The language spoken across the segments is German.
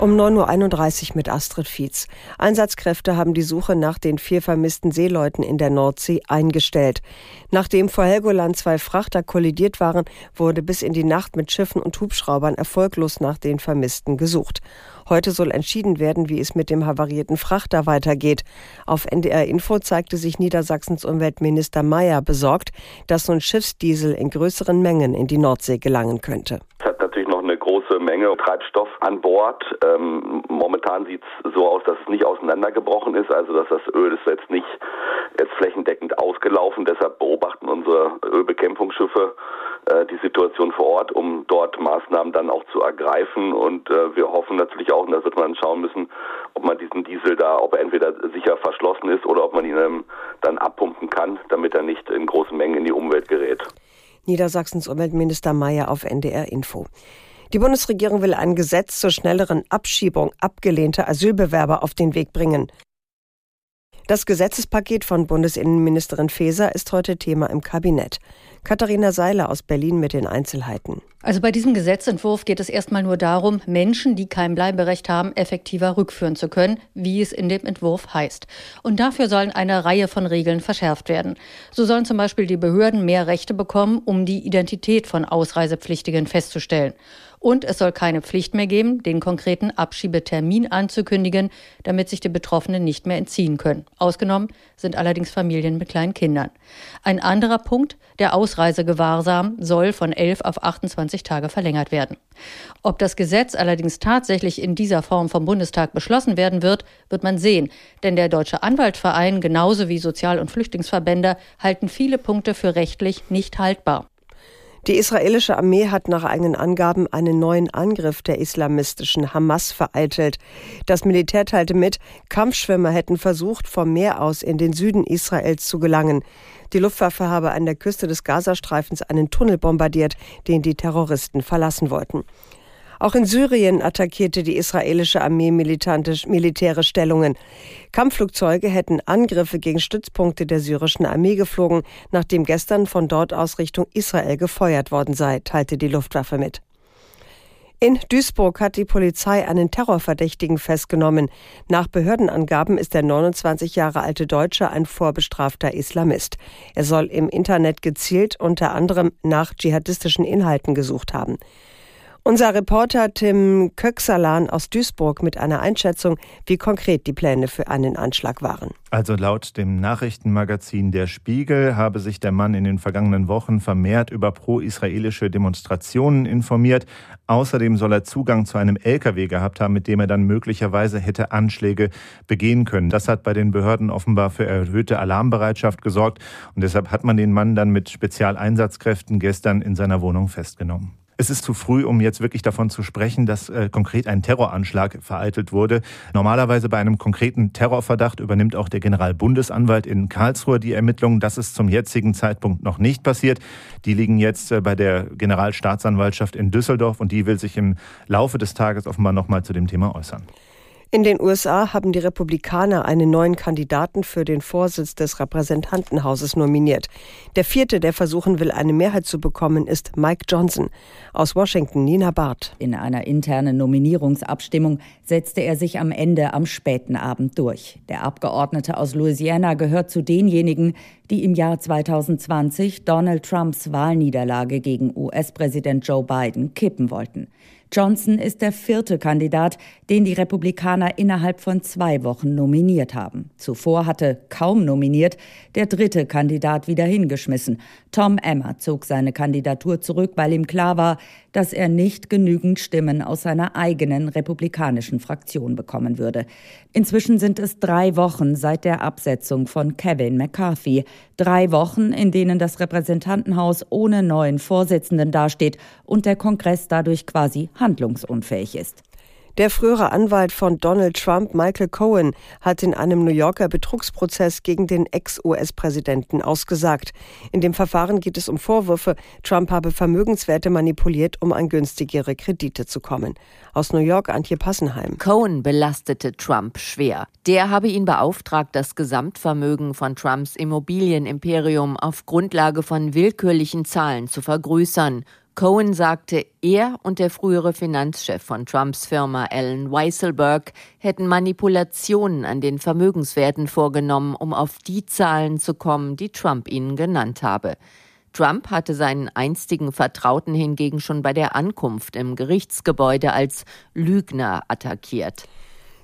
Um 9.31 Uhr mit Astrid Fietz. Einsatzkräfte haben die Suche nach den vier vermissten Seeleuten in der Nordsee eingestellt. Nachdem vor Helgoland zwei Frachter kollidiert waren, wurde bis in die Nacht mit Schiffen und Hubschraubern erfolglos nach den Vermissten gesucht. Heute soll entschieden werden, wie es mit dem havarierten Frachter weitergeht. Auf NDR Info zeigte sich Niedersachsens Umweltminister Mayer besorgt, dass nun Schiffsdiesel in größeren Mengen in die Nordsee gelangen könnte Menge Treibstoff an Bord. Ähm, momentan sieht es so aus, dass es nicht auseinandergebrochen ist, also dass das Öl ist jetzt nicht jetzt flächendeckend ausgelaufen. Deshalb beobachten unsere Ölbekämpfungsschiffe äh, die Situation vor Ort, um dort Maßnahmen dann auch zu ergreifen. Und äh, wir hoffen natürlich auch, und da wird man schauen müssen, ob man diesen Diesel da, ob er entweder sicher verschlossen ist oder ob man ihn ähm, dann abpumpen kann, damit er nicht in großen Mengen in die Umwelt gerät. Niedersachsens Umweltminister Mayer auf NDR Info. Die Bundesregierung will ein Gesetz zur schnelleren Abschiebung abgelehnter Asylbewerber auf den Weg bringen. Das Gesetzespaket von Bundesinnenministerin Faeser ist heute Thema im Kabinett. Katharina Seiler aus Berlin mit den Einzelheiten. Also bei diesem Gesetzentwurf geht es erstmal nur darum, Menschen, die kein Bleiberecht haben, effektiver rückführen zu können, wie es in dem Entwurf heißt. Und dafür sollen eine Reihe von Regeln verschärft werden. So sollen zum Beispiel die Behörden mehr Rechte bekommen, um die Identität von Ausreisepflichtigen festzustellen. Und es soll keine Pflicht mehr geben, den konkreten Abschiebetermin anzukündigen, damit sich die Betroffenen nicht mehr entziehen können. Ausgenommen sind allerdings Familien mit kleinen Kindern. Ein anderer Punkt, der Ausreisegewahrsam soll von 11 auf 28 Tage verlängert werden. Ob das Gesetz allerdings tatsächlich in dieser Form vom Bundestag beschlossen werden wird, wird man sehen. Denn der Deutsche Anwaltverein genauso wie Sozial- und Flüchtlingsverbände halten viele Punkte für rechtlich nicht haltbar. Die israelische Armee hat nach eigenen Angaben einen neuen Angriff der islamistischen Hamas vereitelt. Das Militär teilte mit, Kampfschwimmer hätten versucht, vom Meer aus in den Süden Israels zu gelangen. Die Luftwaffe habe an der Küste des Gazastreifens einen Tunnel bombardiert, den die Terroristen verlassen wollten. Auch in Syrien attackierte die israelische Armee militäre Stellungen. Kampfflugzeuge hätten Angriffe gegen Stützpunkte der syrischen Armee geflogen, nachdem gestern von dort aus Richtung Israel gefeuert worden sei, teilte die Luftwaffe mit. In Duisburg hat die Polizei einen Terrorverdächtigen festgenommen. Nach Behördenangaben ist der 29 Jahre alte Deutsche ein vorbestrafter Islamist. Er soll im Internet gezielt unter anderem nach dschihadistischen Inhalten gesucht haben. Unser Reporter Tim Köxalan aus Duisburg mit einer Einschätzung, wie konkret die Pläne für einen Anschlag waren. Also laut dem Nachrichtenmagazin Der Spiegel habe sich der Mann in den vergangenen Wochen vermehrt über pro-israelische Demonstrationen informiert. Außerdem soll er Zugang zu einem LKW gehabt haben, mit dem er dann möglicherweise hätte Anschläge begehen können. Das hat bei den Behörden offenbar für erhöhte Alarmbereitschaft gesorgt und deshalb hat man den Mann dann mit Spezialeinsatzkräften gestern in seiner Wohnung festgenommen. Es ist zu früh, um jetzt wirklich davon zu sprechen, dass äh, konkret ein Terroranschlag vereitelt wurde. Normalerweise bei einem konkreten Terrorverdacht übernimmt auch der Generalbundesanwalt in Karlsruhe die Ermittlungen. Das ist zum jetzigen Zeitpunkt noch nicht passiert. Die liegen jetzt äh, bei der Generalstaatsanwaltschaft in Düsseldorf und die will sich im Laufe des Tages offenbar noch mal zu dem Thema äußern. In den USA haben die Republikaner einen neuen Kandidaten für den Vorsitz des Repräsentantenhauses nominiert. Der vierte, der versuchen will, eine Mehrheit zu bekommen, ist Mike Johnson. Aus Washington, Nina Barth. In einer internen Nominierungsabstimmung setzte er sich am Ende am späten Abend durch. Der Abgeordnete aus Louisiana gehört zu denjenigen, die im Jahr 2020 Donald Trumps Wahlniederlage gegen US-Präsident Joe Biden kippen wollten. Johnson ist der vierte Kandidat, den die Republikaner innerhalb von zwei Wochen nominiert haben. Zuvor hatte kaum nominiert der dritte Kandidat wieder hingeschmissen. Tom Emmer zog seine Kandidatur zurück, weil ihm klar war, dass er nicht genügend Stimmen aus seiner eigenen republikanischen Fraktion bekommen würde. Inzwischen sind es drei Wochen seit der Absetzung von Kevin McCarthy. Drei Wochen, in denen das Repräsentantenhaus ohne neuen Vorsitzenden dasteht und der Kongress dadurch quasi handlungsunfähig ist. Der frühere Anwalt von Donald Trump, Michael Cohen, hat in einem New Yorker Betrugsprozess gegen den Ex-US-Präsidenten ausgesagt. In dem Verfahren geht es um Vorwürfe, Trump habe Vermögenswerte manipuliert, um an günstigere Kredite zu kommen. Aus New York Antje Passenheim. Cohen belastete Trump schwer. Der habe ihn beauftragt, das Gesamtvermögen von Trumps Immobilienimperium auf Grundlage von willkürlichen Zahlen zu vergrößern. Cohen sagte, er und der frühere Finanzchef von Trumps Firma Alan Weisselberg hätten Manipulationen an den Vermögenswerten vorgenommen, um auf die Zahlen zu kommen, die Trump ihnen genannt habe. Trump hatte seinen einstigen Vertrauten hingegen schon bei der Ankunft im Gerichtsgebäude als Lügner attackiert.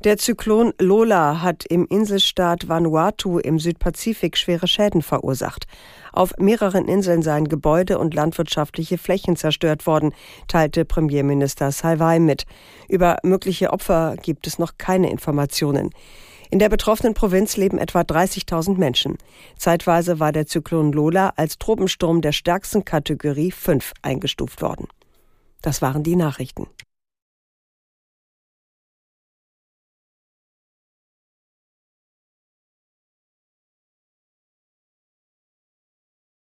Der Zyklon Lola hat im Inselstaat Vanuatu im Südpazifik schwere Schäden verursacht. Auf mehreren Inseln seien Gebäude und landwirtschaftliche Flächen zerstört worden, teilte Premierminister Salvai mit. Über mögliche Opfer gibt es noch keine Informationen. In der betroffenen Provinz leben etwa 30.000 Menschen. Zeitweise war der Zyklon Lola als Tropensturm der stärksten Kategorie 5 eingestuft worden. Das waren die Nachrichten.